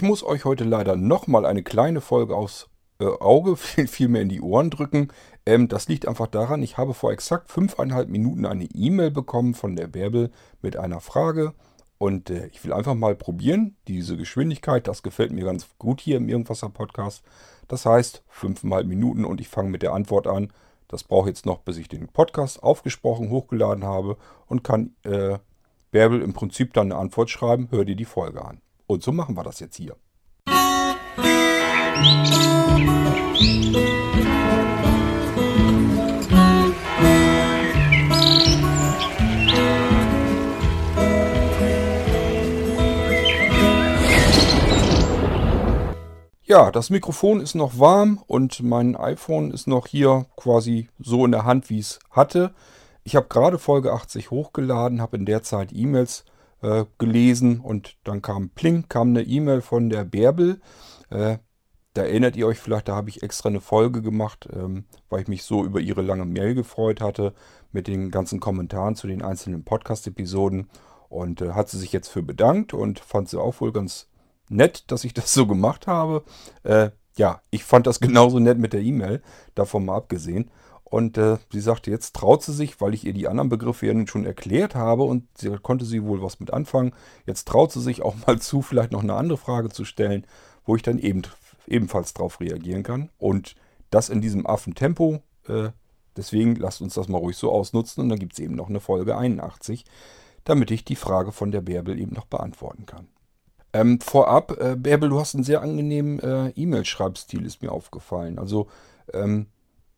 Ich muss euch heute leider nochmal eine kleine Folge aufs äh, Auge, vielmehr in die Ohren drücken. Ähm, das liegt einfach daran, ich habe vor exakt fünfeinhalb Minuten eine E-Mail bekommen von der Bärbel mit einer Frage. Und äh, ich will einfach mal probieren, diese Geschwindigkeit, das gefällt mir ganz gut hier im Irgendwasser Podcast. Das heißt, fünfeinhalb Minuten und ich fange mit der Antwort an. Das brauche ich jetzt noch, bis ich den Podcast aufgesprochen, hochgeladen habe und kann äh, Bärbel im Prinzip dann eine Antwort schreiben, hör dir die Folge an. Und so machen wir das jetzt hier. Ja, das Mikrofon ist noch warm und mein iPhone ist noch hier quasi so in der Hand, wie es hatte. Ich habe gerade Folge 80 hochgeladen, habe in der Zeit E-Mails äh, gelesen und dann kam Pling, kam eine E-Mail von der Bärbel. Äh, da erinnert ihr euch vielleicht, da habe ich extra eine Folge gemacht, ähm, weil ich mich so über ihre lange Mail gefreut hatte mit den ganzen Kommentaren zu den einzelnen Podcast-Episoden. Und äh, hat sie sich jetzt für bedankt und fand sie auch wohl ganz nett, dass ich das so gemacht habe. Äh, ja, ich fand das genauso nett mit der E-Mail, davon mal abgesehen. Und äh, sie sagte, jetzt traut sie sich, weil ich ihr die anderen Begriffe ja nun schon erklärt habe und sie konnte sie wohl was mit anfangen. Jetzt traut sie sich auch mal zu, vielleicht noch eine andere Frage zu stellen, wo ich dann eben, ebenfalls drauf reagieren kann. Und das in diesem Affentempo. Äh, deswegen lasst uns das mal ruhig so ausnutzen und dann gibt es eben noch eine Folge 81, damit ich die Frage von der Bärbel eben noch beantworten kann. Ähm, vorab, äh, Bärbel, du hast einen sehr angenehmen äh, E-Mail-Schreibstil, ist mir aufgefallen. Also, ähm,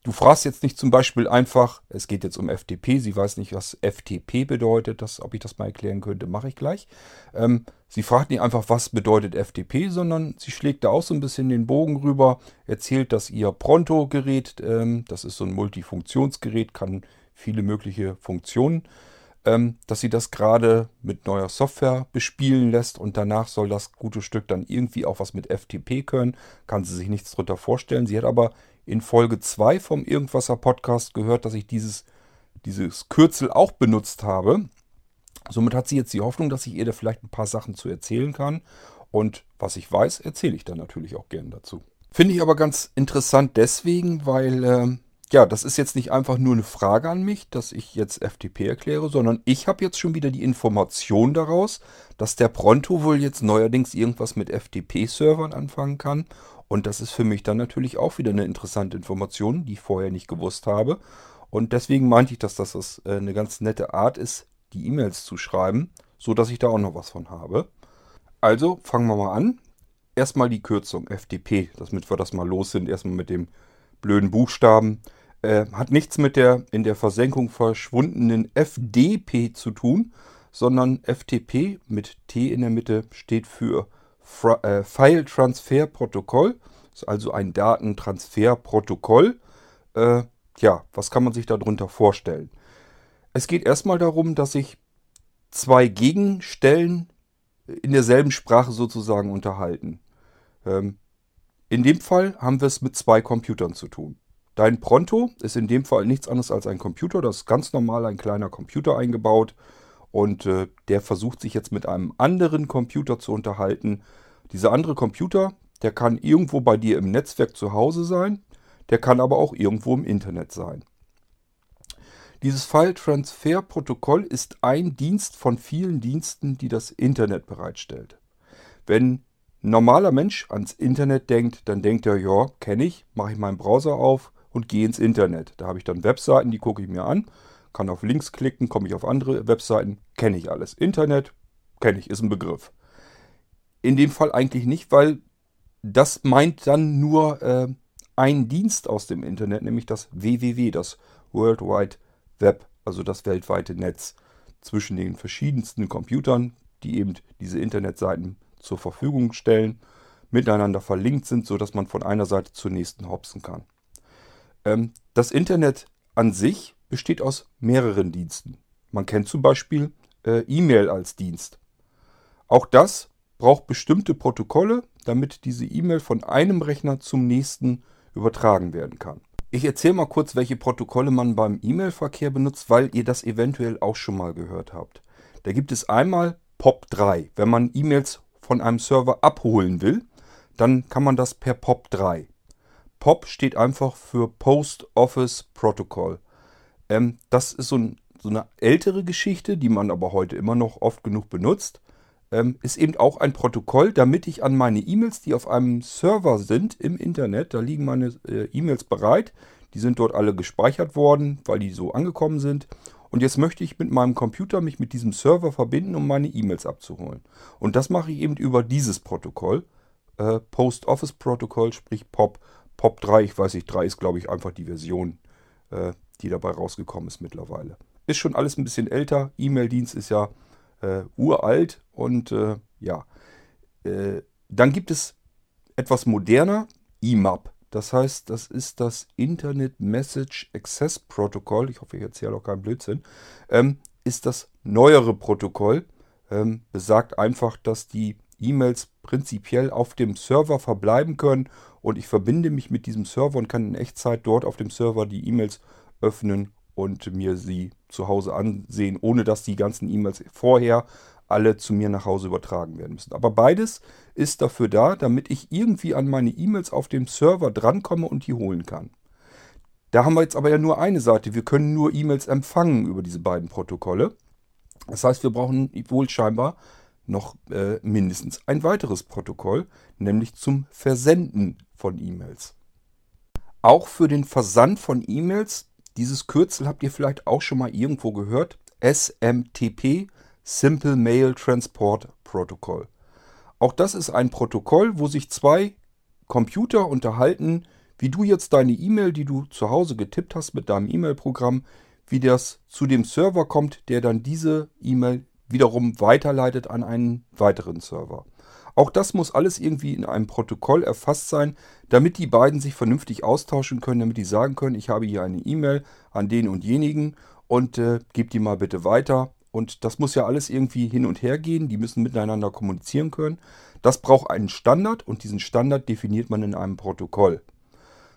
Du fragst jetzt nicht zum Beispiel einfach, es geht jetzt um FTP, sie weiß nicht, was FTP bedeutet, das, ob ich das mal erklären könnte, mache ich gleich. Ähm, sie fragt nicht einfach, was bedeutet FTP, sondern sie schlägt da auch so ein bisschen den Bogen rüber, erzählt, dass ihr Pronto-Gerät, ähm, das ist so ein Multifunktionsgerät, kann viele mögliche Funktionen, ähm, dass sie das gerade mit neuer Software bespielen lässt und danach soll das gute Stück dann irgendwie auch was mit FTP können, kann sie sich nichts drunter vorstellen. Sie hat aber in Folge 2 vom Irgendwasser Podcast gehört, dass ich dieses, dieses Kürzel auch benutzt habe. Somit hat sie jetzt die Hoffnung, dass ich ihr da vielleicht ein paar Sachen zu erzählen kann. Und was ich weiß, erzähle ich dann natürlich auch gern dazu. Finde ich aber ganz interessant deswegen, weil äh, ja, das ist jetzt nicht einfach nur eine Frage an mich, dass ich jetzt FTP erkläre, sondern ich habe jetzt schon wieder die Information daraus, dass der Pronto wohl jetzt neuerdings irgendwas mit FTP-Servern anfangen kann und das ist für mich dann natürlich auch wieder eine interessante Information, die ich vorher nicht gewusst habe. Und deswegen meinte ich, dass das äh, eine ganz nette Art ist, die E-Mails zu schreiben, so dass ich da auch noch was von habe. Also fangen wir mal an. Erstmal die Kürzung FDP, damit wir das mal los sind. Erstmal mit dem blöden Buchstaben. Äh, hat nichts mit der in der Versenkung verschwundenen FDP zu tun, sondern FTP mit T in der Mitte steht für äh, File Transfer Protokoll. Ist also ein Datentransferprotokoll. Äh, ja, was kann man sich darunter vorstellen? Es geht erstmal darum, dass sich zwei Gegenstellen in derselben Sprache sozusagen unterhalten. Ähm, in dem Fall haben wir es mit zwei Computern zu tun. Dein Pronto ist in dem Fall nichts anderes als ein Computer. Das ist ganz normal ein kleiner Computer eingebaut. Und äh, der versucht sich jetzt mit einem anderen Computer zu unterhalten. Dieser andere Computer, der kann irgendwo bei dir im Netzwerk zu Hause sein, der kann aber auch irgendwo im Internet sein. Dieses File-Transfer-Protokoll ist ein Dienst von vielen Diensten, die das Internet bereitstellt. Wenn ein normaler Mensch ans Internet denkt, dann denkt er, ja, kenne ich, mache ich meinen Browser auf und gehe ins Internet. Da habe ich dann Webseiten, die gucke ich mir an kann auf Links klicken, komme ich auf andere Webseiten, kenne ich alles. Internet, kenne ich, ist ein Begriff. In dem Fall eigentlich nicht, weil das meint dann nur äh, ein Dienst aus dem Internet, nämlich das WWW, das World Wide Web, also das weltweite Netz zwischen den verschiedensten Computern, die eben diese Internetseiten zur Verfügung stellen, miteinander verlinkt sind, sodass man von einer Seite zur nächsten hopsen kann. Ähm, das Internet an sich besteht aus mehreren Diensten. Man kennt zum Beispiel äh, E-Mail als Dienst. Auch das braucht bestimmte Protokolle, damit diese E-Mail von einem Rechner zum nächsten übertragen werden kann. Ich erzähle mal kurz, welche Protokolle man beim E-Mail-Verkehr benutzt, weil ihr das eventuell auch schon mal gehört habt. Da gibt es einmal POP3, wenn man E-Mails von einem Server abholen will, dann kann man das per POP3. POP steht einfach für Post Office Protocol. Ähm, das ist so, ein, so, eine ältere Geschichte, die man aber heute immer noch oft genug benutzt. Ähm, ist eben auch ein Protokoll, damit ich an meine E-Mails, die auf einem Server sind im Internet, da liegen meine äh, E-Mails bereit, die sind dort alle gespeichert worden, weil die so angekommen sind. Und jetzt möchte ich mit meinem Computer mich mit diesem Server verbinden, um meine E-Mails abzuholen. Und das mache ich eben über dieses Protokoll, äh, Post Office Protocol, sprich POP. POP 3, ich weiß nicht, 3 ist glaube ich einfach die Version, äh, die dabei rausgekommen ist mittlerweile. Ist schon alles ein bisschen älter. E-Mail-Dienst ist ja äh, uralt und äh, ja. Äh, dann gibt es etwas moderner, IMAP. Das heißt, das ist das Internet Message Access Protocol. Ich hoffe, ich erzähle auch keinen Blödsinn. Ähm, ist das neuere Protokoll. Ähm, besagt einfach, dass die E-Mails prinzipiell auf dem Server verbleiben können und ich verbinde mich mit diesem Server und kann in Echtzeit dort auf dem Server die E-Mails öffnen und mir sie zu Hause ansehen, ohne dass die ganzen E-Mails vorher alle zu mir nach Hause übertragen werden müssen. Aber beides ist dafür da, damit ich irgendwie an meine E-Mails auf dem Server drankomme und die holen kann. Da haben wir jetzt aber ja nur eine Seite. Wir können nur E-Mails empfangen über diese beiden Protokolle. Das heißt, wir brauchen wohl scheinbar noch äh, mindestens ein weiteres Protokoll, nämlich zum Versenden von E-Mails. Auch für den Versand von E-Mails, dieses Kürzel habt ihr vielleicht auch schon mal irgendwo gehört, SMTP, Simple Mail Transport Protocol. Auch das ist ein Protokoll, wo sich zwei Computer unterhalten, wie du jetzt deine E-Mail, die du zu Hause getippt hast mit deinem E-Mail-Programm, wie das zu dem Server kommt, der dann diese E-Mail wiederum weiterleitet an einen weiteren Server. Auch das muss alles irgendwie in einem Protokoll erfasst sein, damit die beiden sich vernünftig austauschen können, damit die sagen können, ich habe hier eine E-Mail an den und jenigen und äh, gib die mal bitte weiter. Und das muss ja alles irgendwie hin und her gehen, die müssen miteinander kommunizieren können. Das braucht einen Standard und diesen Standard definiert man in einem Protokoll.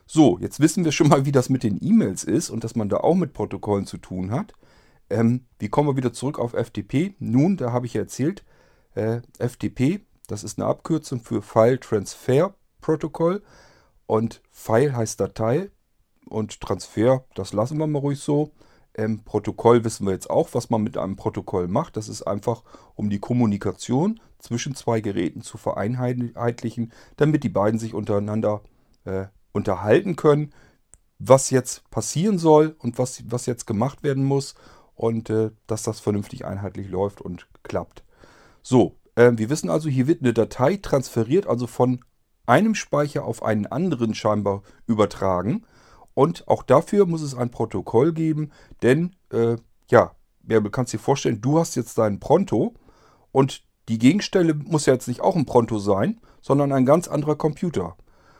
So, jetzt wissen wir schon mal, wie das mit den E-Mails ist und dass man da auch mit Protokollen zu tun hat. Ähm, wie kommen wir wieder zurück auf FTP? Nun, da habe ich ja erzählt, äh, FTP, das ist eine Abkürzung für File Transfer Protocol. Und File heißt Datei und Transfer, das lassen wir mal ruhig so. Ähm, Protokoll wissen wir jetzt auch, was man mit einem Protokoll macht. Das ist einfach, um die Kommunikation zwischen zwei Geräten zu vereinheitlichen, damit die beiden sich untereinander äh, unterhalten können, was jetzt passieren soll und was, was jetzt gemacht werden muss und äh, dass das vernünftig einheitlich läuft und klappt. So, äh, wir wissen also, hier wird eine Datei transferiert, also von einem Speicher auf einen anderen scheinbar übertragen. Und auch dafür muss es ein Protokoll geben, denn äh, ja, du kannst dir vorstellen, du hast jetzt dein Pronto und die Gegenstelle muss ja jetzt nicht auch ein Pronto sein, sondern ein ganz anderer Computer.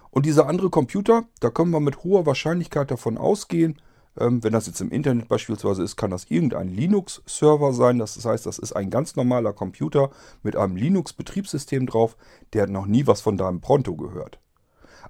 Und dieser andere Computer, da können wir mit hoher Wahrscheinlichkeit davon ausgehen, ähm, wenn das jetzt im Internet beispielsweise ist, kann das irgendein Linux-Server sein. Das heißt, das ist ein ganz normaler Computer mit einem Linux-Betriebssystem drauf, der hat noch nie was von deinem Pronto gehört.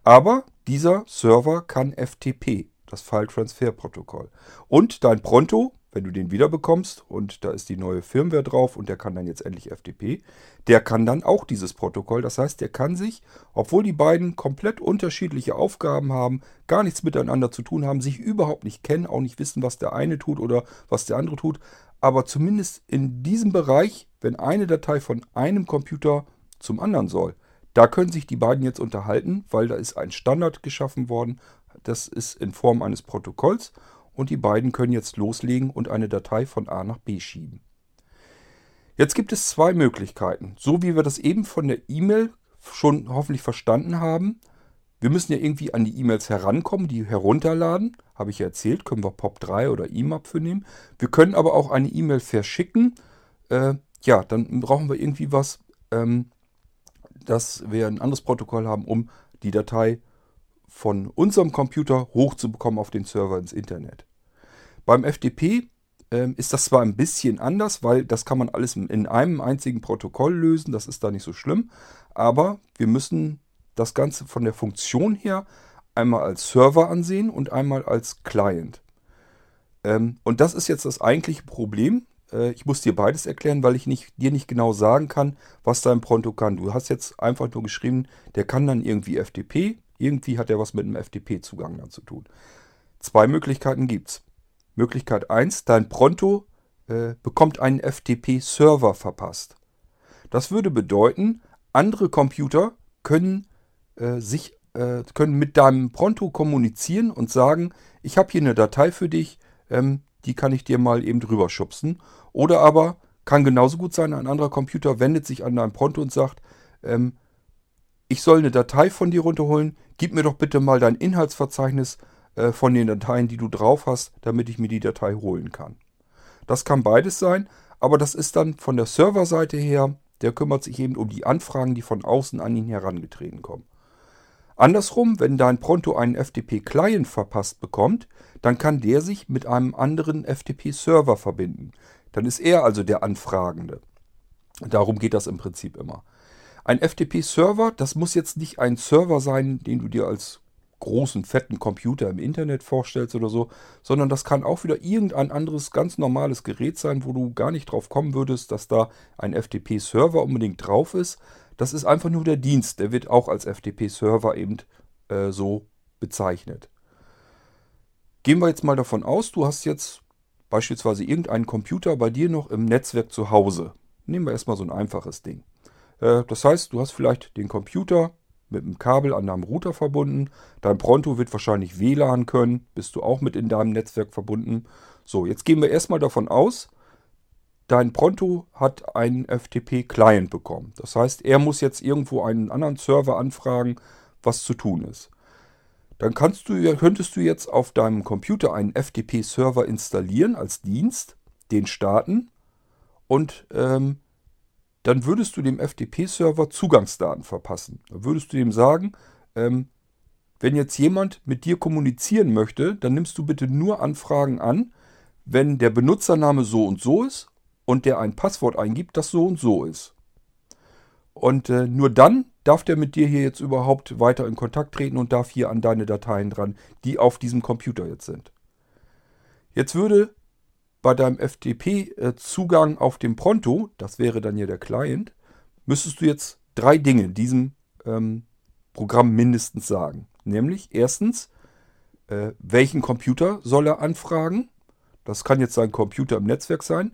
Aber dieser Server kann FTP, das File Transfer Protokoll. Und dein Pronto wenn du den wiederbekommst und da ist die neue Firmware drauf und der kann dann jetzt endlich FTP, der kann dann auch dieses Protokoll. Das heißt, der kann sich, obwohl die beiden komplett unterschiedliche Aufgaben haben, gar nichts miteinander zu tun haben, sich überhaupt nicht kennen, auch nicht wissen, was der eine tut oder was der andere tut, aber zumindest in diesem Bereich, wenn eine Datei von einem Computer zum anderen soll, da können sich die beiden jetzt unterhalten, weil da ist ein Standard geschaffen worden. Das ist in Form eines Protokolls und die beiden können jetzt loslegen und eine Datei von A nach B schieben. Jetzt gibt es zwei Möglichkeiten. So wie wir das eben von der E-Mail schon hoffentlich verstanden haben. Wir müssen ja irgendwie an die E-Mails herankommen, die herunterladen. Habe ich ja erzählt, können wir POP3 oder IMAP für nehmen. Wir können aber auch eine E-Mail verschicken. Äh, ja, dann brauchen wir irgendwie was, ähm, dass wir ein anderes Protokoll haben, um die Datei von unserem Computer hochzubekommen auf den Server ins Internet. Beim FTP äh, ist das zwar ein bisschen anders, weil das kann man alles in einem einzigen Protokoll lösen, das ist da nicht so schlimm, aber wir müssen das Ganze von der Funktion her einmal als Server ansehen und einmal als Client. Ähm, und das ist jetzt das eigentliche Problem, äh, ich muss dir beides erklären, weil ich nicht, dir nicht genau sagen kann, was dein Pronto kann. Du hast jetzt einfach nur geschrieben, der kann dann irgendwie FTP. Irgendwie hat er was mit einem FTP-Zugang dann zu tun. Zwei Möglichkeiten gibt es. Möglichkeit 1, dein Pronto äh, bekommt einen FTP-Server verpasst. Das würde bedeuten, andere Computer können äh, sich äh, können mit deinem Pronto kommunizieren und sagen, ich habe hier eine Datei für dich, ähm, die kann ich dir mal eben drüber schubsen. Oder aber kann genauso gut sein, ein anderer Computer wendet sich an dein Pronto und sagt, ähm, ich soll eine Datei von dir runterholen, gib mir doch bitte mal dein Inhaltsverzeichnis äh, von den Dateien, die du drauf hast, damit ich mir die Datei holen kann. Das kann beides sein, aber das ist dann von der Serverseite her, der kümmert sich eben um die Anfragen, die von außen an ihn herangetreten kommen. Andersrum, wenn dein Pronto einen FTP-Client verpasst bekommt, dann kann der sich mit einem anderen FTP-Server verbinden. Dann ist er also der Anfragende. Darum geht das im Prinzip immer. Ein FTP-Server, das muss jetzt nicht ein Server sein, den du dir als großen, fetten Computer im Internet vorstellst oder so, sondern das kann auch wieder irgendein anderes ganz normales Gerät sein, wo du gar nicht drauf kommen würdest, dass da ein FTP-Server unbedingt drauf ist, das ist einfach nur der Dienst. Der wird auch als FTP-Server eben äh, so bezeichnet. Gehen wir jetzt mal davon aus, du hast jetzt beispielsweise irgendeinen Computer bei dir noch im Netzwerk zu Hause. Nehmen wir erstmal so ein einfaches Ding. Äh, das heißt, du hast vielleicht den Computer mit einem Kabel an deinem Router verbunden. Dein Pronto wird wahrscheinlich WLAN können. Bist du auch mit in deinem Netzwerk verbunden. So, jetzt gehen wir erstmal davon aus, dein Pronto hat einen FTP-Client bekommen. Das heißt, er muss jetzt irgendwo einen anderen Server anfragen, was zu tun ist. Dann kannst du, könntest du jetzt auf deinem Computer einen FTP-Server installieren als Dienst, den starten und ähm, dann würdest du dem FTP-Server Zugangsdaten verpassen. Dann würdest du dem sagen, ähm, wenn jetzt jemand mit dir kommunizieren möchte, dann nimmst du bitte nur Anfragen an, wenn der Benutzername so und so ist und der ein Passwort eingibt, das so und so ist. Und äh, nur dann darf der mit dir hier jetzt überhaupt weiter in Kontakt treten und darf hier an deine Dateien dran, die auf diesem Computer jetzt sind. Jetzt würde bei deinem FTP-Zugang auf dem Pronto, das wäre dann ja der Client, müsstest du jetzt drei Dinge diesem ähm, Programm mindestens sagen. Nämlich erstens, äh, welchen Computer soll er anfragen? Das kann jetzt sein Computer im Netzwerk sein.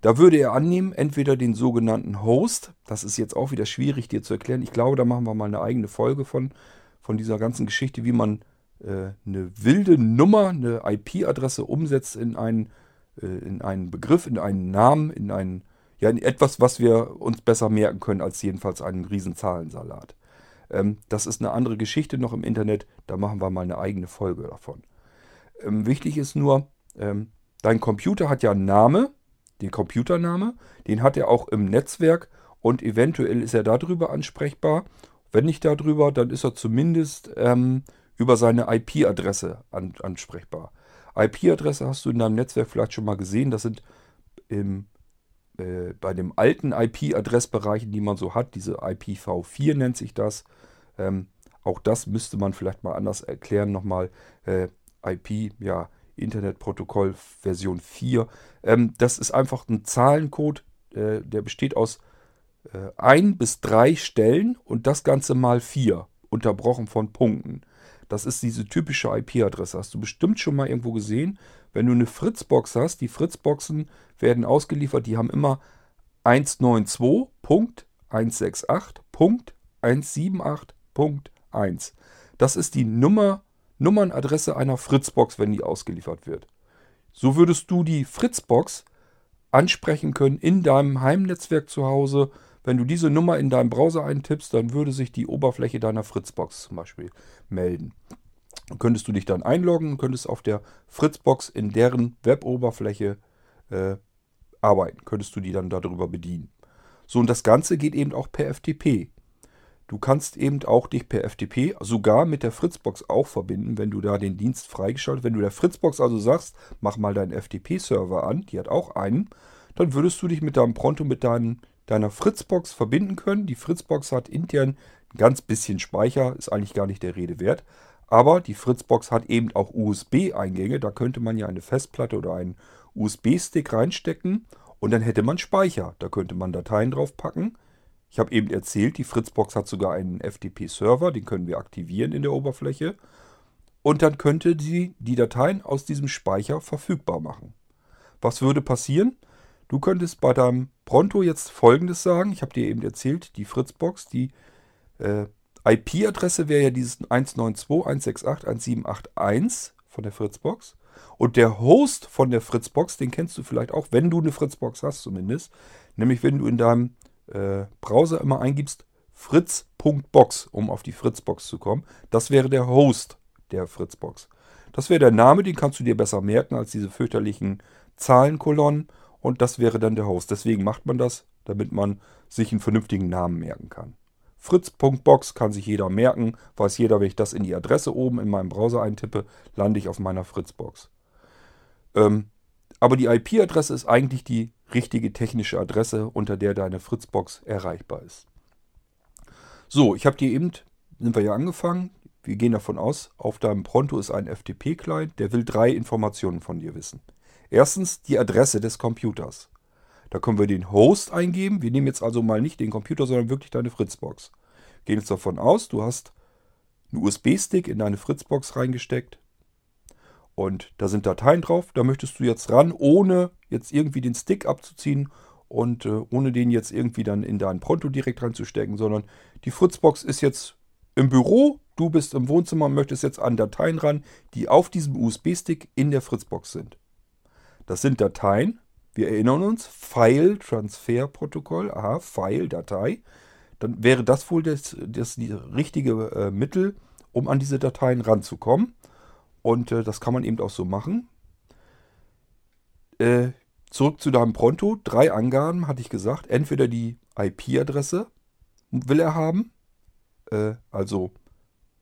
Da würde er annehmen, entweder den sogenannten Host, das ist jetzt auch wieder schwierig dir zu erklären. Ich glaube, da machen wir mal eine eigene Folge von, von dieser ganzen Geschichte, wie man äh, eine wilde Nummer, eine IP-Adresse umsetzt in einen, äh, in einen Begriff, in einen Namen, in einen, ja, in etwas, was wir uns besser merken können als jedenfalls einen Riesenzahlensalat. Ähm, das ist eine andere Geschichte noch im Internet, da machen wir mal eine eigene Folge davon. Ähm, wichtig ist nur, ähm, dein Computer hat ja einen Namen, den Computername, den hat er auch im Netzwerk und eventuell ist er darüber ansprechbar. Wenn nicht darüber, dann ist er zumindest ähm, über seine IP-Adresse an, ansprechbar. IP-Adresse hast du in deinem Netzwerk vielleicht schon mal gesehen. Das sind im, äh, bei dem alten IP-Adressbereichen, die man so hat, diese IPv4 nennt sich das. Ähm, auch das müsste man vielleicht mal anders erklären nochmal. Äh, IP, ja, Internetprotokoll Version 4. Ähm, das ist einfach ein Zahlencode, äh, der besteht aus äh, ein bis drei Stellen und das Ganze mal vier, unterbrochen von Punkten. Das ist diese typische IP-Adresse. Hast du bestimmt schon mal irgendwo gesehen. Wenn du eine Fritzbox hast, die Fritzboxen werden ausgeliefert, die haben immer 192.168.178.1. Das ist die Nummer Nummernadresse einer Fritzbox, wenn die ausgeliefert wird. So würdest du die Fritzbox ansprechen können in deinem Heimnetzwerk zu Hause. Wenn du diese Nummer in deinem Browser eintippst, dann würde sich die Oberfläche deiner Fritzbox zum Beispiel melden. Dann könntest du dich dann einloggen und könntest auf der Fritzbox in deren Weboberfläche äh, arbeiten. Könntest du die dann darüber bedienen. So, und das Ganze geht eben auch per FTP. Du kannst eben auch dich per FTP sogar mit der Fritzbox auch verbinden, wenn du da den Dienst freigeschaltet Wenn du der Fritzbox also sagst, mach mal deinen FTP-Server an, die hat auch einen, dann würdest du dich mit deinem Pronto mit deinem, deiner Fritzbox verbinden können. Die Fritzbox hat intern ein ganz bisschen Speicher, ist eigentlich gar nicht der Rede wert. Aber die Fritzbox hat eben auch USB-Eingänge. Da könnte man ja eine Festplatte oder einen USB-Stick reinstecken Und dann hätte man Speicher. Da könnte man Dateien drauf packen. Ich habe eben erzählt, die Fritzbox hat sogar einen FTP-Server, den können wir aktivieren in der Oberfläche. Und dann könnte sie die Dateien aus diesem Speicher verfügbar machen. Was würde passieren? Du könntest bei deinem Pronto jetzt folgendes sagen. Ich habe dir eben erzählt, die Fritzbox, die äh, IP-Adresse wäre ja dieses 192.168.1781 von der Fritzbox. Und der Host von der Fritzbox, den kennst du vielleicht auch, wenn du eine Fritzbox hast zumindest. Nämlich wenn du in deinem äh, Browser immer eingibst fritz.box, um auf die Fritzbox zu kommen. Das wäre der Host der Fritzbox. Das wäre der Name, den kannst du dir besser merken als diese fürchterlichen Zahlenkolonnen. Und das wäre dann der Host. Deswegen macht man das, damit man sich einen vernünftigen Namen merken kann. Fritz.box kann sich jeder merken, weiß jeder, wenn ich das in die Adresse oben in meinem Browser eintippe, lande ich auf meiner Fritzbox. Ähm, aber die IP-Adresse ist eigentlich die richtige technische Adresse, unter der deine Fritzbox erreichbar ist. So, ich habe dir eben, sind wir ja angefangen, wir gehen davon aus, auf deinem Pronto ist ein FTP-Client, der will drei Informationen von dir wissen. Erstens die Adresse des Computers. Da können wir den Host eingeben. Wir nehmen jetzt also mal nicht den Computer, sondern wirklich deine Fritzbox. Gehen jetzt davon aus, du hast einen USB-Stick in deine Fritzbox reingesteckt. Und da sind Dateien drauf. Da möchtest du jetzt ran, ohne jetzt irgendwie den Stick abzuziehen und äh, ohne den jetzt irgendwie dann in dein Pronto direkt reinzustecken, sondern die Fritzbox ist jetzt im Büro. Du bist im Wohnzimmer und möchtest jetzt an Dateien ran, die auf diesem USB-Stick in der Fritzbox sind. Das sind Dateien, wir erinnern uns, File Transfer Protokoll, aha, File, Datei. Dann wäre das wohl das, das richtige äh, Mittel, um an diese Dateien ranzukommen. Und äh, das kann man eben auch so machen. Äh, zurück zu deinem Pronto. Drei Angaben hatte ich gesagt. Entweder die IP-Adresse will er haben. Äh, also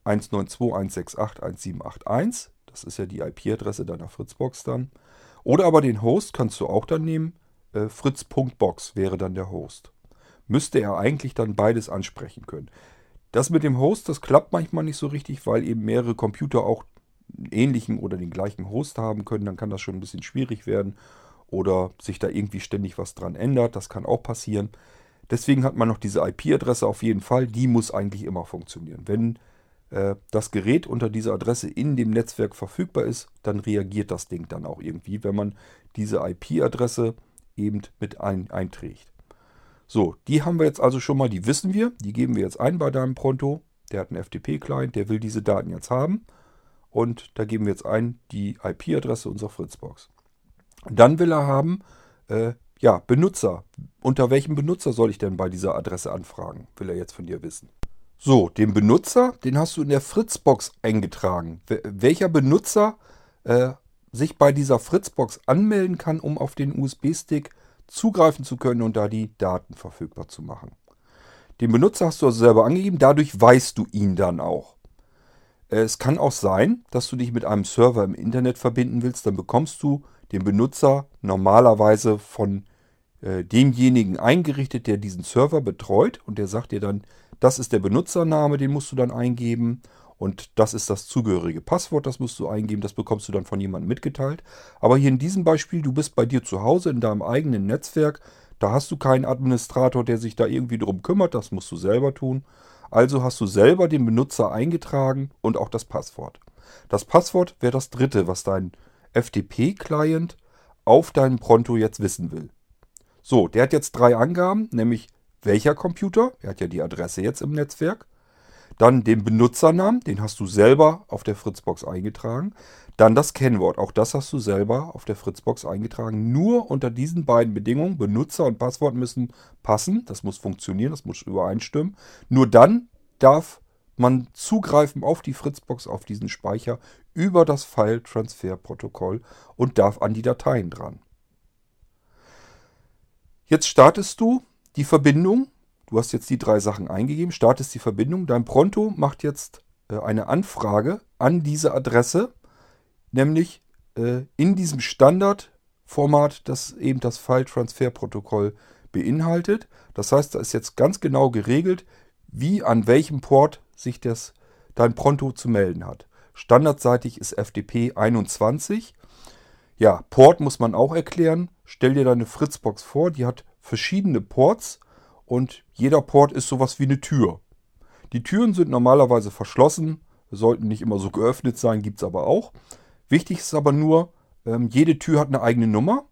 192.168.1781. Das ist ja die IP-Adresse deiner Fritzbox dann. Oder aber den Host kannst du auch dann nehmen. Äh, Fritz.box wäre dann der Host. Müsste er eigentlich dann beides ansprechen können. Das mit dem Host, das klappt manchmal nicht so richtig, weil eben mehrere Computer auch einen ähnlichen oder den gleichen Host haben können. Dann kann das schon ein bisschen schwierig werden. Oder sich da irgendwie ständig was dran ändert. Das kann auch passieren. Deswegen hat man noch diese IP-Adresse auf jeden Fall. Die muss eigentlich immer funktionieren. Wenn äh, das Gerät unter dieser Adresse in dem Netzwerk verfügbar ist, dann reagiert das Ding dann auch irgendwie, wenn man diese IP-Adresse eben mit ein, einträgt. So, die haben wir jetzt also schon mal, die wissen wir, die geben wir jetzt ein bei deinem Pronto. Der hat einen FTP-Client, der will diese Daten jetzt haben. Und da geben wir jetzt ein die IP-Adresse unserer Fritzbox. Dann will er haben, äh, ja, Benutzer. Unter welchem Benutzer soll ich denn bei dieser Adresse anfragen? Will er jetzt von dir wissen. So, den Benutzer, den hast du in der Fritzbox eingetragen. Welcher Benutzer äh, sich bei dieser Fritzbox anmelden kann, um auf den USB-Stick zugreifen zu können und da die Daten verfügbar zu machen. Den Benutzer hast du also selber angegeben, dadurch weißt du ihn dann auch. Äh, es kann auch sein, dass du dich mit einem Server im Internet verbinden willst, dann bekommst du den Benutzer normalerweise von äh, demjenigen eingerichtet, der diesen Server betreut und der sagt dir dann, das ist der Benutzername, den musst du dann eingeben. Und das ist das zugehörige Passwort, das musst du eingeben, das bekommst du dann von jemandem mitgeteilt. Aber hier in diesem Beispiel, du bist bei dir zu Hause in deinem eigenen Netzwerk, da hast du keinen Administrator, der sich da irgendwie drum kümmert, das musst du selber tun. Also hast du selber den Benutzer eingetragen und auch das Passwort. Das Passwort wäre das dritte, was dein FTP-Client auf deinem Pronto jetzt wissen will. So, der hat jetzt drei Angaben, nämlich welcher Computer, er hat ja die Adresse jetzt im Netzwerk, dann den Benutzernamen, den hast du selber auf der Fritzbox eingetragen, dann das Kennwort, auch das hast du selber auf der Fritzbox eingetragen. Nur unter diesen beiden Bedingungen, Benutzer und Passwort müssen passen, das muss funktionieren, das muss übereinstimmen. Nur dann darf man zugreifen auf die Fritzbox, auf diesen Speicher über das File-Transfer-Protokoll und darf an die Dateien dran. Jetzt startest du die Verbindung. Du hast jetzt die drei Sachen eingegeben, startest die Verbindung. Dein Pronto macht jetzt äh, eine Anfrage an diese Adresse, nämlich äh, in diesem Standardformat, das eben das File-Transfer-Protokoll beinhaltet. Das heißt, da ist jetzt ganz genau geregelt, wie an welchem Port sich das, dein Pronto zu melden hat. Standardseitig ist FTP 21. Ja, Port muss man auch erklären. Stell dir deine Fritzbox vor, die hat verschiedene Ports und jeder Port ist sowas wie eine Tür. Die Türen sind normalerweise verschlossen, sollten nicht immer so geöffnet sein, gibt es aber auch. Wichtig ist aber nur, ähm, jede Tür hat eine eigene Nummer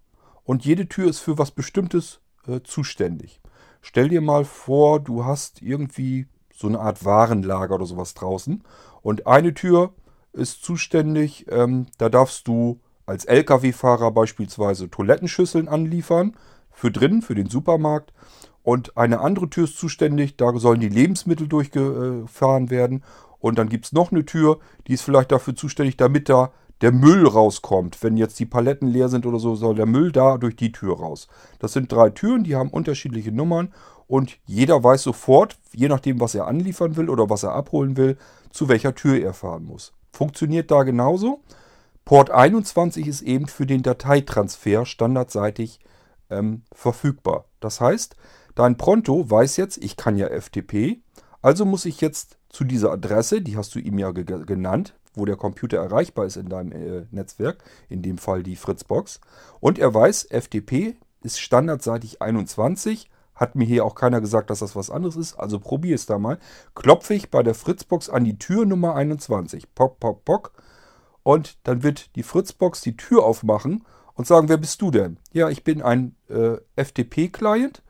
und jede Tür ist für was Bestimmtes äh, zuständig. Stell dir mal vor, du hast irgendwie so eine Art Warenlager oder sowas draußen und eine Tür ist zuständig, ähm, da darfst du als Lkw-Fahrer beispielsweise Toilettenschüsseln anliefern für drinnen, für den Supermarkt. Und eine andere Tür ist zuständig, da sollen die Lebensmittel durchgefahren werden. Und dann gibt es noch eine Tür, die ist vielleicht dafür zuständig, damit da der Müll rauskommt. Wenn jetzt die Paletten leer sind oder so, soll der Müll da durch die Tür raus. Das sind drei Türen, die haben unterschiedliche Nummern und jeder weiß sofort, je nachdem, was er anliefern will oder was er abholen will, zu welcher Tür er fahren muss. Funktioniert da genauso. Port 21 ist eben für den Dateitransfer standardseitig ähm, verfügbar. Das heißt, dein Pronto weiß jetzt, ich kann ja FTP, also muss ich jetzt zu dieser Adresse, die hast du ihm ja ge genannt, wo der Computer erreichbar ist in deinem äh, Netzwerk, in dem Fall die Fritzbox. Und er weiß, FTP ist standardseitig 21. Hat mir hier auch keiner gesagt, dass das was anderes ist. Also probier es da mal. Klopfe ich bei der Fritzbox an die Tür Nummer 21. Pock, pock, pock. Und dann wird die Fritzbox die Tür aufmachen und sagen, wer bist du denn? Ja, ich bin ein äh, FTP-Client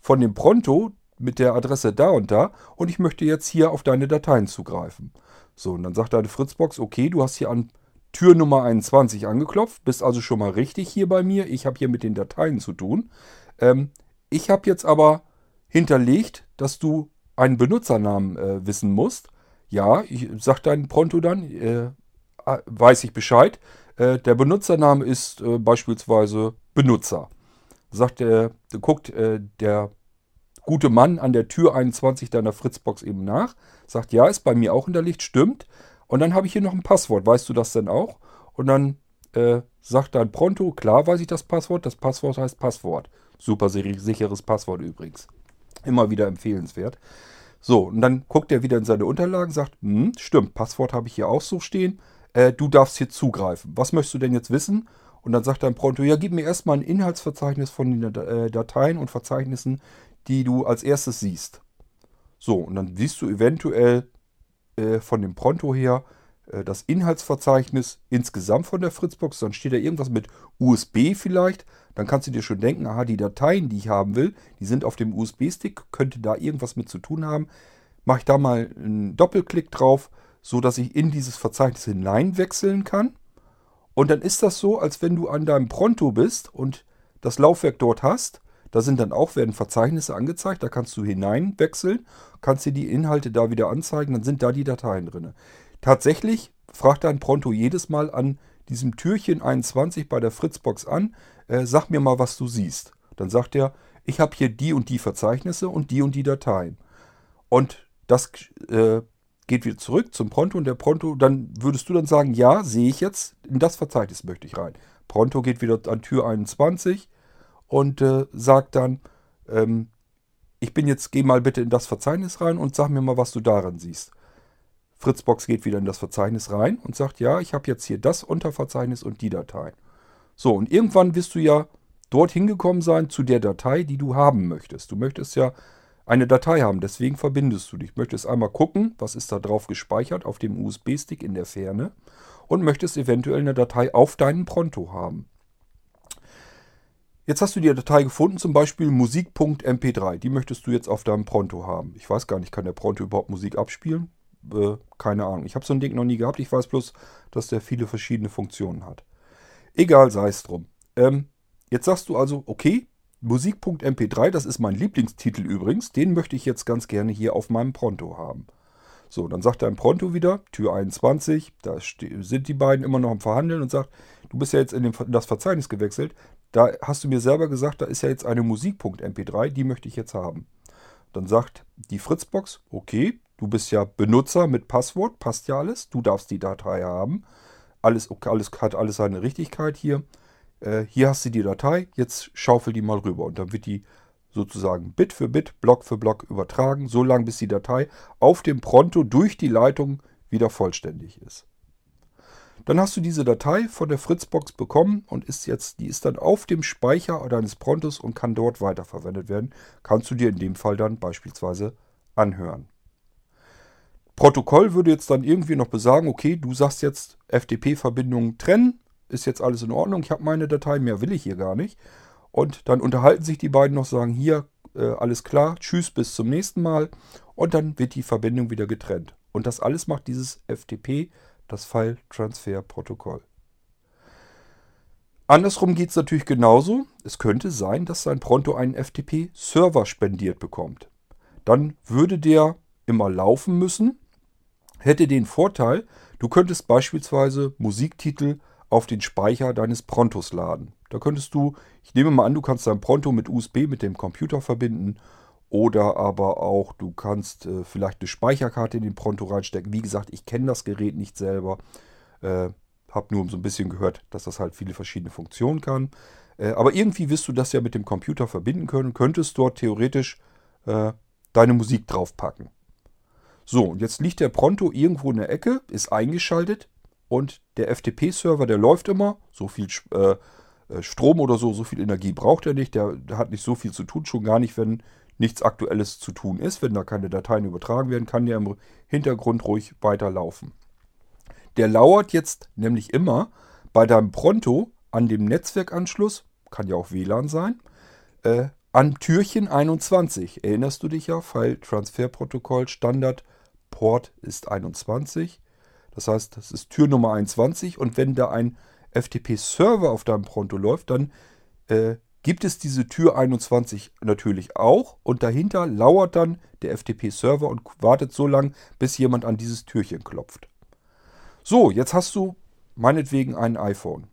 von dem Pronto mit der Adresse da und da und ich möchte jetzt hier auf deine Dateien zugreifen. So, und dann sagt deine Fritzbox, okay, du hast hier an Tür Nummer 21 angeklopft, bist also schon mal richtig hier bei mir. Ich habe hier mit den Dateien zu tun. Ähm, ich habe jetzt aber hinterlegt, dass du einen Benutzernamen äh, wissen musst. Ja, ich sag dein Pronto dann, äh, weiß ich Bescheid. Äh, der Benutzername ist äh, beispielsweise Benutzer. Sagt der, guckt äh, der gute Mann an der Tür 21 deiner Fritzbox eben nach, sagt, ja, ist bei mir auch hinterlegt, stimmt. Und dann habe ich hier noch ein Passwort, weißt du das denn auch? Und dann äh, sagt dein Pronto, klar weiß ich das Passwort, das Passwort heißt Passwort. Super sicheres Passwort übrigens. Immer wieder empfehlenswert. So, und dann guckt er wieder in seine Unterlagen, sagt, hm, stimmt, Passwort habe ich hier auch so stehen. Äh, du darfst hier zugreifen. Was möchtest du denn jetzt wissen? Und dann sagt dein Pronto, ja, gib mir erstmal ein Inhaltsverzeichnis von den äh, Dateien und Verzeichnissen, die du als erstes siehst. So, und dann siehst du eventuell äh, von dem Pronto her äh, das Inhaltsverzeichnis insgesamt von der Fritzbox. Dann steht da irgendwas mit USB vielleicht. Dann kannst du dir schon denken, aha, die Dateien, die ich haben will, die sind auf dem USB-Stick, könnte da irgendwas mit zu tun haben. Mache ich da mal einen Doppelklick drauf, so dass ich in dieses Verzeichnis hineinwechseln kann. Und dann ist das so, als wenn du an deinem Pronto bist und das Laufwerk dort hast da sind dann auch, werden Verzeichnisse angezeigt, da kannst du hineinwechseln, kannst dir die Inhalte da wieder anzeigen, dann sind da die Dateien drin. Tatsächlich fragt dein Pronto jedes Mal an diesem Türchen 21 bei der Fritzbox an, äh, sag mir mal, was du siehst. Dann sagt er, ich habe hier die und die Verzeichnisse und die und die Dateien. Und das äh, geht wieder zurück zum Pronto und der Pronto, dann würdest du dann sagen, ja, sehe ich jetzt, in das Verzeichnis möchte ich rein. Pronto geht wieder an Tür 21, und äh, sagt dann, ähm, ich bin jetzt, geh mal bitte in das Verzeichnis rein und sag mir mal, was du daran siehst. Fritzbox geht wieder in das Verzeichnis rein und sagt, ja, ich habe jetzt hier das Unterverzeichnis und die Datei. So, und irgendwann wirst du ja dort hingekommen sein zu der Datei, die du haben möchtest. Du möchtest ja eine Datei haben, deswegen verbindest du dich. Möchtest einmal gucken, was ist da drauf gespeichert auf dem USB-Stick in der Ferne und möchtest eventuell eine Datei auf deinem Pronto haben. Jetzt hast du die Datei gefunden, zum Beispiel musik.mp3. Die möchtest du jetzt auf deinem Pronto haben. Ich weiß gar nicht, kann der Pronto überhaupt Musik abspielen? Äh, keine Ahnung. Ich habe so ein Ding noch nie gehabt. Ich weiß bloß, dass der viele verschiedene Funktionen hat. Egal, sei es drum. Ähm, jetzt sagst du also, okay, Musik.mp3, das ist mein Lieblingstitel übrigens. Den möchte ich jetzt ganz gerne hier auf meinem Pronto haben. So, dann sagt er im Pronto wieder, Tür 21, da sind die beiden immer noch am Verhandeln und sagt, du bist ja jetzt in, den, in das Verzeichnis gewechselt, da hast du mir selber gesagt, da ist ja jetzt eine Musik.mp3, die möchte ich jetzt haben. Dann sagt die Fritzbox, okay, du bist ja Benutzer mit Passwort, passt ja alles, du darfst die Datei haben. Alles, alles hat alles seine Richtigkeit hier. Äh, hier hast du die Datei, jetzt schaufel die mal rüber und dann wird die sozusagen Bit für Bit, Block für Block übertragen, so lange bis die Datei auf dem Pronto durch die Leitung wieder vollständig ist. Dann hast du diese Datei von der Fritzbox bekommen und ist jetzt, die ist dann auf dem Speicher deines Prontos und kann dort weiterverwendet werden. Kannst du dir in dem Fall dann beispielsweise anhören. Protokoll würde jetzt dann irgendwie noch besagen, okay, du sagst jetzt FTP-Verbindungen trennen, ist jetzt alles in Ordnung, ich habe meine Datei, mehr will ich hier gar nicht. Und dann unterhalten sich die beiden noch, sagen hier, äh, alles klar, tschüss, bis zum nächsten Mal. Und dann wird die Verbindung wieder getrennt. Und das alles macht dieses FTP das File-Transfer-Protokoll. Andersrum geht es natürlich genauso. Es könnte sein, dass sein Pronto einen FTP-Server spendiert bekommt. Dann würde der immer laufen müssen, hätte den Vorteil, du könntest beispielsweise Musiktitel auf den Speicher deines Prontos laden. Da könntest du, ich nehme mal an, du kannst dein Pronto mit USB mit dem Computer verbinden oder aber auch, du kannst äh, vielleicht eine Speicherkarte in den Pronto reinstecken. Wie gesagt, ich kenne das Gerät nicht selber. Äh, habe nur so ein bisschen gehört, dass das halt viele verschiedene Funktionen kann. Äh, aber irgendwie wirst du das ja mit dem Computer verbinden können. Könntest dort theoretisch äh, deine Musik draufpacken. So, und jetzt liegt der Pronto irgendwo in der Ecke, ist eingeschaltet und der FTP-Server, der läuft immer. So viel äh, äh, Strom oder so, so viel Energie braucht er nicht. Der, der, hat nicht so viel zu tun, schon gar nicht, wenn nichts Aktuelles zu tun ist, wenn da keine Dateien übertragen werden, kann der im Hintergrund ruhig weiterlaufen. Der lauert jetzt nämlich immer bei deinem Pronto an dem Netzwerkanschluss, kann ja auch WLAN sein, äh, an Türchen 21. Erinnerst du dich ja? File Transfer Protokoll Standard Port ist 21. Das heißt, das ist Tür Nummer 21 und wenn da ein FTP-Server auf deinem Pronto läuft, dann äh, gibt es diese Tür 21 natürlich auch und dahinter lauert dann der FTP-Server und wartet so lange, bis jemand an dieses Türchen klopft. So, jetzt hast du meinetwegen ein iPhone.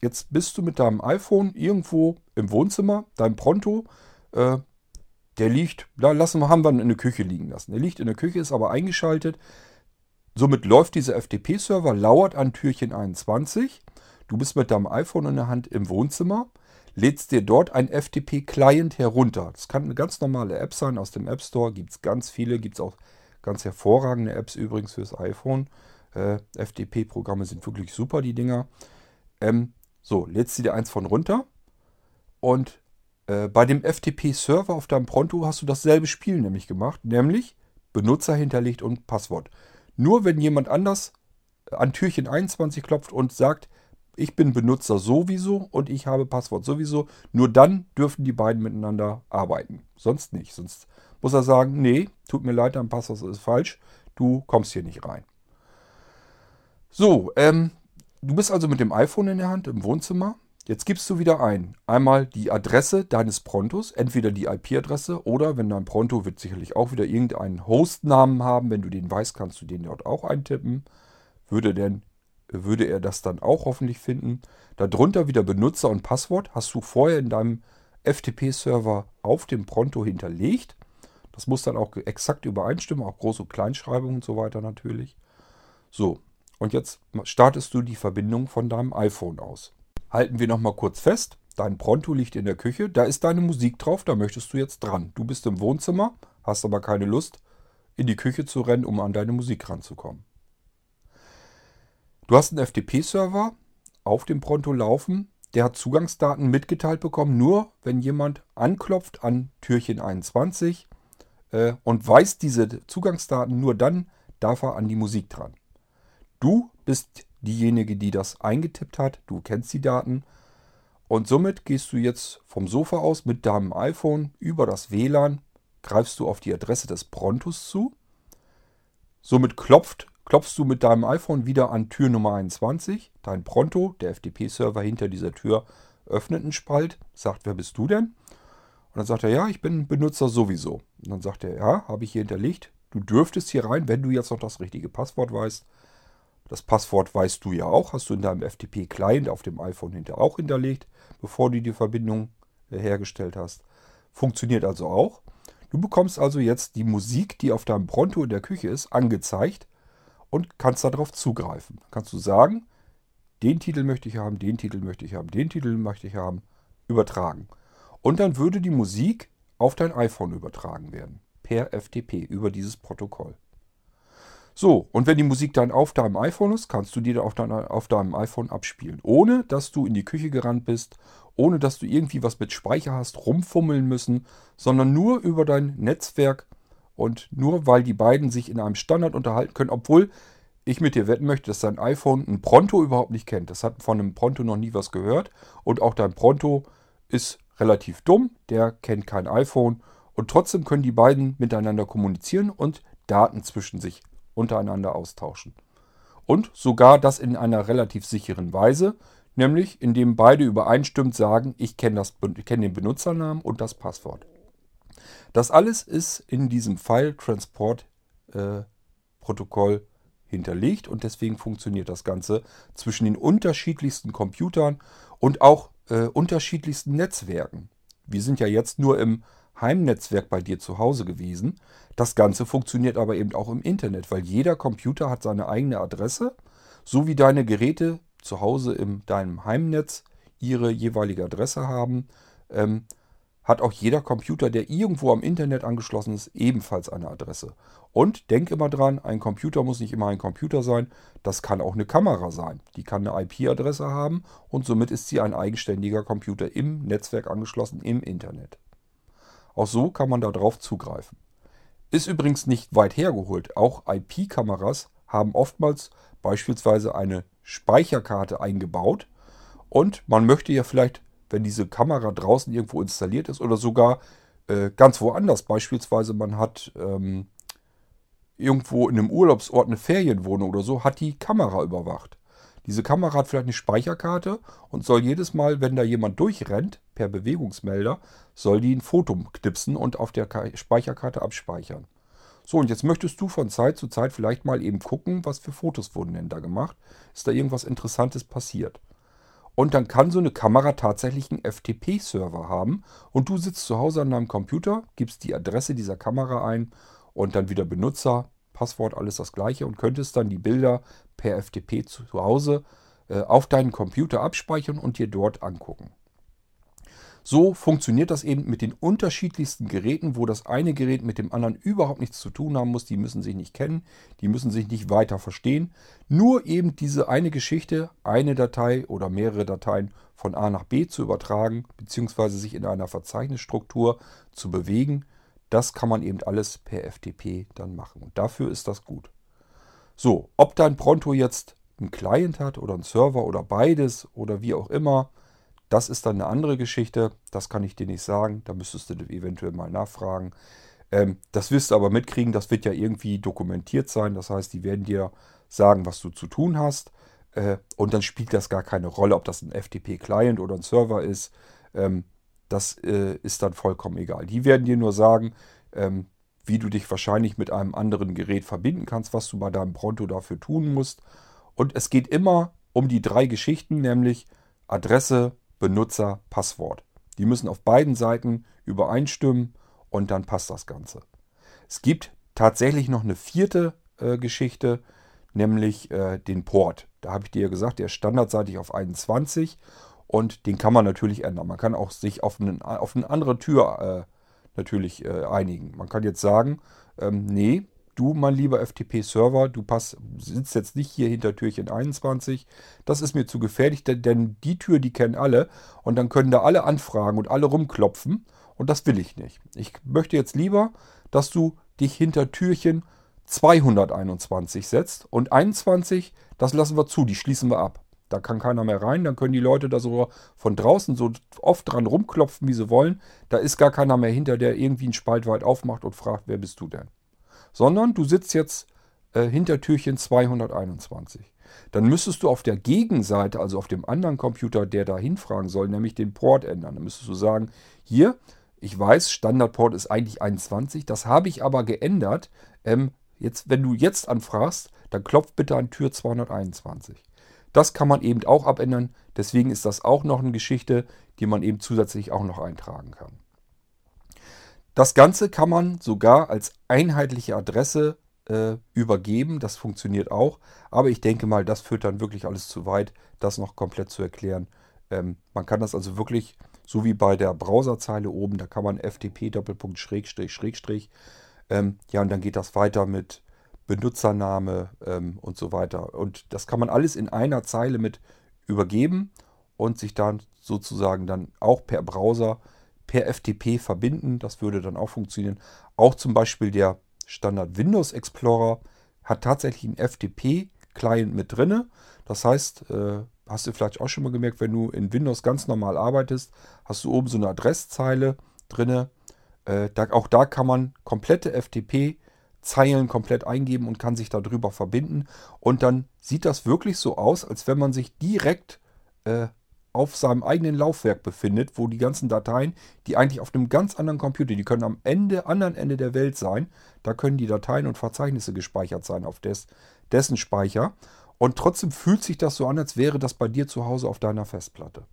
Jetzt bist du mit deinem iPhone irgendwo im Wohnzimmer, dein Pronto, äh, der liegt, da lassen wir, haben wir in der Küche liegen lassen. Der liegt in der Küche, ist aber eingeschaltet. Somit läuft dieser FTP-Server, lauert an Türchen 21. Du bist mit deinem iPhone in der Hand im Wohnzimmer lädst dir dort ein FTP-Client herunter. Das kann eine ganz normale App sein aus dem App Store. Gibt es ganz viele, gibt es auch ganz hervorragende Apps übrigens fürs iPhone. Äh, FTP-Programme sind wirklich super, die Dinger. Ähm, so, lädst du dir eins von runter und äh, bei dem FTP-Server auf deinem Pronto hast du dasselbe Spiel nämlich gemacht, nämlich Benutzer hinterlegt und Passwort. Nur wenn jemand anders an Türchen 21 klopft und sagt, ich bin Benutzer sowieso und ich habe Passwort sowieso. Nur dann dürfen die beiden miteinander arbeiten. Sonst nicht. Sonst muss er sagen, nee, tut mir leid, dein Passwort ist falsch. Du kommst hier nicht rein. So, ähm, du bist also mit dem iPhone in der Hand im Wohnzimmer. Jetzt gibst du wieder ein. Einmal die Adresse deines Prontos, entweder die IP-Adresse oder wenn dein Pronto wird sicherlich auch wieder irgendeinen Hostnamen haben. Wenn du den weißt, kannst du den dort auch eintippen. Würde denn würde er das dann auch hoffentlich finden. Darunter wieder Benutzer und Passwort hast du vorher in deinem FTP-Server auf dem Pronto hinterlegt. Das muss dann auch exakt übereinstimmen, auch Groß- und Kleinschreibung und so weiter natürlich. So, und jetzt startest du die Verbindung von deinem iPhone aus. Halten wir nochmal kurz fest. Dein Pronto liegt in der Küche, da ist deine Musik drauf, da möchtest du jetzt dran. Du bist im Wohnzimmer, hast aber keine Lust, in die Küche zu rennen, um an deine Musik ranzukommen. Du hast einen FTP-Server auf dem Pronto laufen. Der hat Zugangsdaten mitgeteilt bekommen, nur wenn jemand anklopft an Türchen 21 äh, und weiß diese Zugangsdaten, nur dann darf er an die Musik dran. Du bist diejenige, die das eingetippt hat. Du kennst die Daten. Und somit gehst du jetzt vom Sofa aus mit deinem iPhone über das WLAN, greifst du auf die Adresse des Prontos zu. Somit klopft klopfst du mit deinem iPhone wieder an Tür Nummer 21. Dein Pronto, der FTP-Server hinter dieser Tür, öffnet einen Spalt, sagt, wer bist du denn? Und dann sagt er, ja, ich bin Benutzer sowieso. Und dann sagt er, ja, habe ich hier hinterlegt. Du dürftest hier rein, wenn du jetzt noch das richtige Passwort weißt. Das Passwort weißt du ja auch, hast du in deinem FTP-Client auf dem iPhone hinter auch hinterlegt, bevor du die Verbindung äh, hergestellt hast. Funktioniert also auch. Du bekommst also jetzt die Musik, die auf deinem Pronto in der Küche ist, angezeigt und kannst darauf zugreifen. Kannst du sagen, den Titel möchte ich haben, den Titel möchte ich haben, den Titel möchte ich haben, übertragen. Und dann würde die Musik auf dein iPhone übertragen werden, per FTP, über dieses Protokoll. So, und wenn die Musik dann auf deinem iPhone ist, kannst du die dann auf, dein, auf deinem iPhone abspielen. Ohne dass du in die Küche gerannt bist, ohne dass du irgendwie was mit Speicher hast, rumfummeln müssen, sondern nur über dein Netzwerk und nur weil die beiden sich in einem Standard unterhalten können, obwohl ich mit dir wetten möchte, dass dein iPhone ein Pronto überhaupt nicht kennt. Das hat von einem Pronto noch nie was gehört. Und auch dein Pronto ist relativ dumm, der kennt kein iPhone. Und trotzdem können die beiden miteinander kommunizieren und Daten zwischen sich untereinander austauschen. Und sogar das in einer relativ sicheren Weise, nämlich indem beide übereinstimmend sagen, ich kenne kenn den Benutzernamen und das Passwort. Das alles ist in diesem File Transport äh, Protokoll hinterlegt und deswegen funktioniert das Ganze zwischen den unterschiedlichsten Computern und auch äh, unterschiedlichsten Netzwerken. Wir sind ja jetzt nur im Heimnetzwerk bei dir zu Hause gewesen. Das Ganze funktioniert aber eben auch im Internet, weil jeder Computer hat seine eigene Adresse, so wie deine Geräte zu Hause in deinem Heimnetz ihre jeweilige Adresse haben, ähm, hat auch jeder Computer, der irgendwo am Internet angeschlossen ist, ebenfalls eine Adresse. Und denk immer dran, ein Computer muss nicht immer ein Computer sein, das kann auch eine Kamera sein. Die kann eine IP-Adresse haben und somit ist sie ein eigenständiger Computer im Netzwerk angeschlossen im Internet. Auch so kann man darauf zugreifen. Ist übrigens nicht weit hergeholt. Auch IP-Kameras haben oftmals beispielsweise eine Speicherkarte eingebaut. Und man möchte ja vielleicht, wenn diese Kamera draußen irgendwo installiert ist oder sogar äh, ganz woanders, beispielsweise man hat ähm, irgendwo in einem Urlaubsort eine Ferienwohnung oder so, hat die Kamera überwacht. Diese Kamera hat vielleicht eine Speicherkarte und soll jedes Mal, wenn da jemand durchrennt, per Bewegungsmelder, soll die ein Foto knipsen und auf der Speicherkarte abspeichern. So, und jetzt möchtest du von Zeit zu Zeit vielleicht mal eben gucken, was für Fotos wurden denn da gemacht. Ist da irgendwas Interessantes passiert? Und dann kann so eine Kamera tatsächlich einen FTP-Server haben und du sitzt zu Hause an deinem Computer, gibst die Adresse dieser Kamera ein und dann wieder Benutzer, Passwort, alles das gleiche und könntest dann die Bilder per FTP zu Hause äh, auf deinen Computer abspeichern und dir dort angucken. So funktioniert das eben mit den unterschiedlichsten Geräten, wo das eine Gerät mit dem anderen überhaupt nichts zu tun haben muss. Die müssen sich nicht kennen, die müssen sich nicht weiter verstehen. Nur eben diese eine Geschichte, eine Datei oder mehrere Dateien von A nach B zu übertragen, beziehungsweise sich in einer Verzeichnisstruktur zu bewegen, das kann man eben alles per FTP dann machen. Und dafür ist das gut. So, ob dein Pronto jetzt einen Client hat oder einen Server oder beides oder wie auch immer, das ist dann eine andere Geschichte. Das kann ich dir nicht sagen. Da müsstest du eventuell mal nachfragen. Ähm, das wirst du aber mitkriegen. Das wird ja irgendwie dokumentiert sein. Das heißt, die werden dir sagen, was du zu tun hast. Äh, und dann spielt das gar keine Rolle, ob das ein FTP-Client oder ein Server ist. Ähm, das äh, ist dann vollkommen egal. Die werden dir nur sagen, ähm, wie du dich wahrscheinlich mit einem anderen Gerät verbinden kannst, was du bei deinem Pronto dafür tun musst. Und es geht immer um die drei Geschichten, nämlich Adresse, Benutzer, Passwort. Die müssen auf beiden Seiten übereinstimmen und dann passt das Ganze. Es gibt tatsächlich noch eine vierte äh, Geschichte, nämlich äh, den Port. Da habe ich dir ja gesagt, der ist standardseitig auf 21 und den kann man natürlich ändern. Man kann auch sich auf, einen, auf eine andere Tür äh, natürlich äh, einigen. Man kann jetzt sagen, ähm, nee, du, mein lieber FTP-Server, du pass, sitzt jetzt nicht hier hinter Türchen 21. Das ist mir zu gefährlich, denn, denn die Tür, die kennen alle. Und dann können da alle anfragen und alle rumklopfen. Und das will ich nicht. Ich möchte jetzt lieber, dass du dich hinter Türchen 221 setzt. Und 21, das lassen wir zu, die schließen wir ab. Da kann keiner mehr rein, dann können die Leute da so von draußen so oft dran rumklopfen, wie sie wollen. Da ist gar keiner mehr hinter, der irgendwie einen Spalt weit aufmacht und fragt, wer bist du denn? sondern du sitzt jetzt äh, hinter Türchen 221. Dann müsstest du auf der Gegenseite, also auf dem anderen Computer, der da hinfragen soll, nämlich den Port ändern. Dann müsstest du sagen, hier, ich weiß, Standardport ist eigentlich 21, das habe ich aber geändert. Ähm, jetzt, wenn du jetzt anfragst, dann klopf bitte an Tür 221. Das kann man eben auch abändern. Deswegen ist das auch noch eine Geschichte, die man eben zusätzlich auch noch eintragen kann. Das Ganze kann man sogar als einheitliche Adresse äh, übergeben. Das funktioniert auch. Aber ich denke mal, das führt dann wirklich alles zu weit, das noch komplett zu erklären. Ähm, man kann das also wirklich, so wie bei der Browserzeile oben, da kann man FTP Doppelpunkt Schrägstrich Schrägstrich. Ähm, ja, und dann geht das weiter mit Benutzername ähm, und so weiter. Und das kann man alles in einer Zeile mit übergeben und sich dann sozusagen dann auch per Browser per FTP verbinden. Das würde dann auch funktionieren. Auch zum Beispiel der Standard Windows Explorer hat tatsächlich einen FTP-Client mit drin. Das heißt, äh, hast du vielleicht auch schon mal gemerkt, wenn du in Windows ganz normal arbeitest, hast du oben so eine Adresszeile drin. Äh, da, auch da kann man komplette FTP-Zeilen komplett eingeben und kann sich darüber verbinden. Und dann sieht das wirklich so aus, als wenn man sich direkt äh, auf seinem eigenen Laufwerk befindet, wo die ganzen Dateien, die eigentlich auf einem ganz anderen Computer, die können am Ende, anderen Ende der Welt sein, da können die Dateien und Verzeichnisse gespeichert sein auf des, dessen Speicher. Und trotzdem fühlt sich das so an, als wäre das bei dir zu Hause auf deiner Festplatte.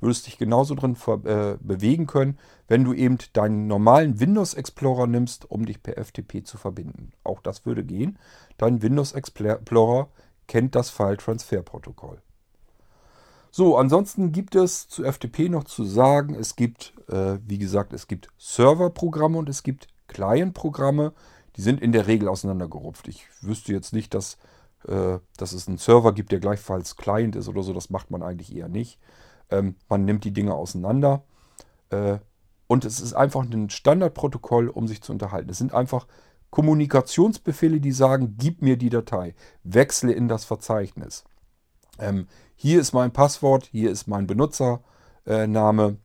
Würdest dich genauso drin äh, bewegen können, wenn du eben deinen normalen Windows Explorer nimmst, um dich per FTP zu verbinden. Auch das würde gehen. Dein Windows Explorer kennt das File Transfer Protokoll. So, ansonsten gibt es zu FTP noch zu sagen, es gibt, äh, wie gesagt, es gibt Serverprogramme und es gibt Client-Programme. Die sind in der Regel auseinandergerupft. Ich wüsste jetzt nicht, dass, äh, dass es einen Server gibt, der gleichfalls Client ist oder so. Das macht man eigentlich eher nicht. Ähm, man nimmt die Dinge auseinander. Äh, und es ist einfach ein Standardprotokoll, um sich zu unterhalten. Es sind einfach Kommunikationsbefehle, die sagen, gib mir die Datei, wechsle in das Verzeichnis. Ähm, hier ist mein Passwort, hier ist mein Benutzername.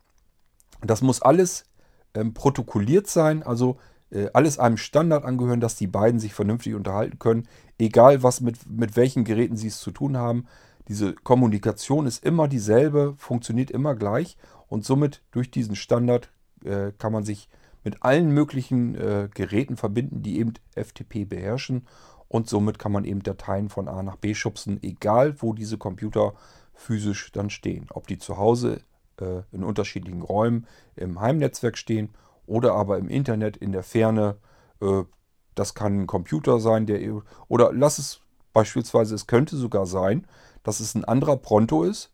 das muss alles ähm, protokolliert sein, also äh, alles einem Standard angehören, dass die beiden sich vernünftig unterhalten können, egal was mit, mit welchen Geräten sie es zu tun haben. Diese Kommunikation ist immer dieselbe, funktioniert immer gleich und somit durch diesen Standard äh, kann man sich mit allen möglichen äh, Geräten verbinden, die eben FTP beherrschen und somit kann man eben Dateien von A nach B schubsen, egal wo diese Computer physisch dann stehen. Ob die zu Hause äh, in unterschiedlichen Räumen im Heimnetzwerk stehen oder aber im Internet in der Ferne. Äh, das kann ein Computer sein, der oder lass es beispielsweise, es könnte sogar sein, dass es ein anderer Pronto ist,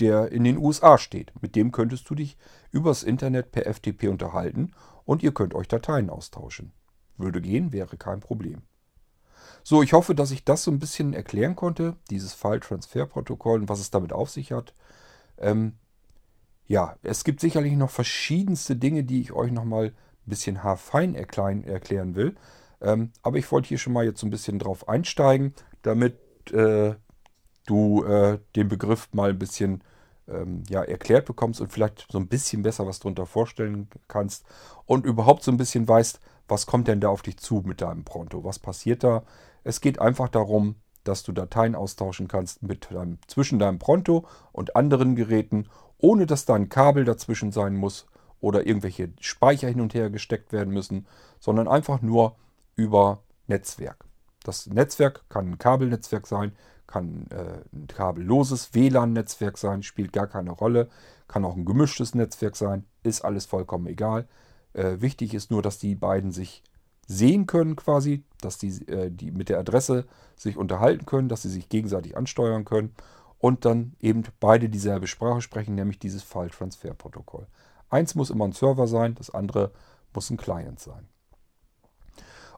der in den USA steht. Mit dem könntest du dich übers Internet per FTP unterhalten und ihr könnt euch Dateien austauschen. Würde gehen, wäre kein Problem. So, ich hoffe, dass ich das so ein bisschen erklären konnte, dieses File-Transfer-Protokoll und was es damit auf sich hat. Ähm, ja, es gibt sicherlich noch verschiedenste Dinge, die ich euch nochmal ein bisschen haarfein erklären, will. Ähm, aber ich wollte hier schon mal jetzt so ein bisschen drauf einsteigen, damit äh, du äh, den Begriff mal ein bisschen ähm, ja, erklärt bekommst und vielleicht so ein bisschen besser was darunter vorstellen kannst und überhaupt so ein bisschen weißt, was kommt denn da auf dich zu mit deinem Pronto? Was passiert da? Es geht einfach darum, dass du Dateien austauschen kannst mit deinem, zwischen deinem Pronto und anderen Geräten, ohne dass da ein Kabel dazwischen sein muss oder irgendwelche Speicher hin und her gesteckt werden müssen, sondern einfach nur über Netzwerk. Das Netzwerk kann ein Kabelnetzwerk sein, kann äh, ein kabelloses WLAN-Netzwerk sein, spielt gar keine Rolle, kann auch ein gemischtes Netzwerk sein, ist alles vollkommen egal. Äh, wichtig ist nur, dass die beiden sich sehen können quasi, dass die, äh, die mit der Adresse sich unterhalten können, dass sie sich gegenseitig ansteuern können und dann eben beide dieselbe Sprache sprechen, nämlich dieses File-Transfer-Protokoll. Eins muss immer ein Server sein, das andere muss ein Client sein.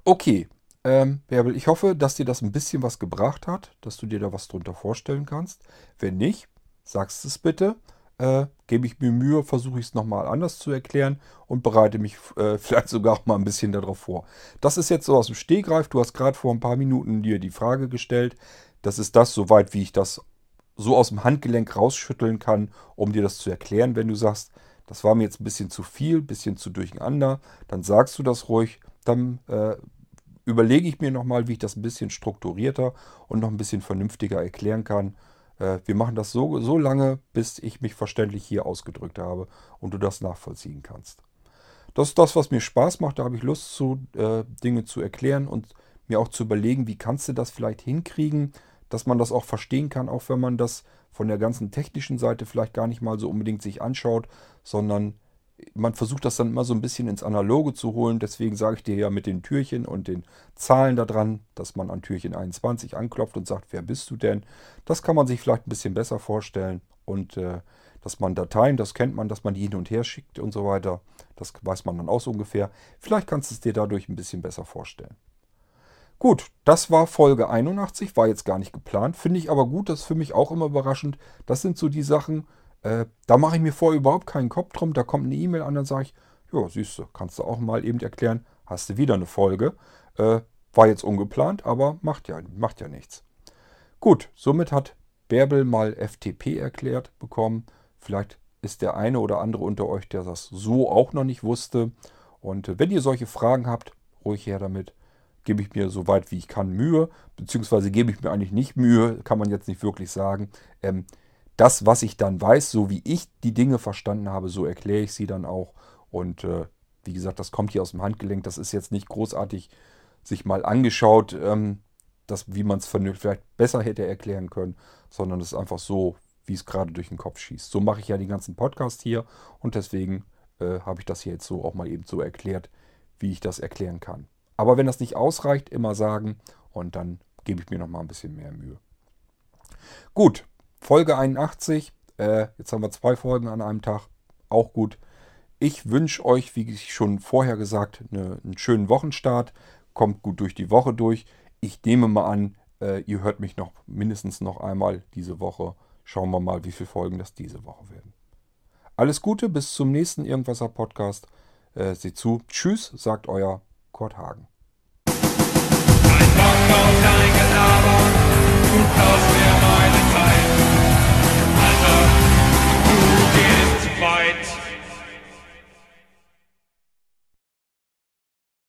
Okay, ähm, Bärbel, ich hoffe, dass dir das ein bisschen was gebracht hat, dass du dir da was drunter vorstellen kannst. Wenn nicht, sagst es bitte äh, gebe ich mir Mühe, versuche ich es nochmal anders zu erklären und bereite mich äh, vielleicht sogar auch mal ein bisschen darauf vor. Das ist jetzt so aus dem Stehgreif. Du hast gerade vor ein paar Minuten dir die Frage gestellt. Das ist das, soweit wie ich das so aus dem Handgelenk rausschütteln kann, um dir das zu erklären. Wenn du sagst, das war mir jetzt ein bisschen zu viel, ein bisschen zu durcheinander, dann sagst du das ruhig. Dann äh, überlege ich mir nochmal, wie ich das ein bisschen strukturierter und noch ein bisschen vernünftiger erklären kann. Äh, wir machen das so, so lange, bis ich mich verständlich hier ausgedrückt habe und du das nachvollziehen kannst. Das ist das, was mir Spaß macht. Da habe ich Lust zu, äh, Dinge zu erklären und mir auch zu überlegen, wie kannst du das vielleicht hinkriegen, dass man das auch verstehen kann, auch wenn man das von der ganzen technischen Seite vielleicht gar nicht mal so unbedingt sich anschaut, sondern man versucht das dann immer so ein bisschen ins Analoge zu holen. Deswegen sage ich dir ja mit den Türchen und den Zahlen da dran, dass man an Türchen 21 anklopft und sagt, wer bist du denn? Das kann man sich vielleicht ein bisschen besser vorstellen. Und äh, dass man Dateien, das kennt man, dass man die hin und her schickt und so weiter. Das weiß man dann auch so ungefähr. Vielleicht kannst du es dir dadurch ein bisschen besser vorstellen. Gut, das war Folge 81, war jetzt gar nicht geplant. Finde ich aber gut, das ist für mich auch immer überraschend. Das sind so die Sachen, äh, da mache ich mir vorher überhaupt keinen Kopf drum. Da kommt eine E-Mail an, dann sage ich, ja, siehst du, kannst du auch mal eben erklären, hast du wieder eine Folge. Äh, war jetzt ungeplant, aber macht ja, macht ja nichts. Gut, somit hat Bärbel mal FTP erklärt bekommen. Vielleicht ist der eine oder andere unter euch, der das so auch noch nicht wusste. Und äh, wenn ihr solche Fragen habt, ruhig her damit gebe ich mir so weit wie ich kann Mühe, beziehungsweise gebe ich mir eigentlich nicht Mühe, kann man jetzt nicht wirklich sagen. Ähm, das, was ich dann weiß, so wie ich die Dinge verstanden habe, so erkläre ich sie dann auch. Und äh, wie gesagt, das kommt hier aus dem Handgelenk. Das ist jetzt nicht großartig sich mal angeschaut, ähm, das, wie man es vielleicht besser hätte erklären können, sondern es ist einfach so, wie es gerade durch den Kopf schießt. So mache ich ja den ganzen Podcast hier und deswegen äh, habe ich das hier jetzt so auch mal eben so erklärt, wie ich das erklären kann. Aber wenn das nicht ausreicht, immer sagen und dann gebe ich mir noch mal ein bisschen mehr Mühe. Gut, Folge 81. Äh, jetzt haben wir zwei Folgen an einem Tag. Auch gut. Ich wünsche euch, wie ich schon vorher gesagt, eine, einen schönen Wochenstart. Kommt gut durch die Woche durch. Ich nehme mal an, äh, ihr hört mich noch mindestens noch einmal diese Woche. Schauen wir mal, wie viele Folgen das diese Woche werden. Alles Gute, bis zum nächsten Irgendwasser Podcast. Äh, seht zu. Tschüss, sagt euer Kurt Hagen. Ein Bock auf dein Gelaber,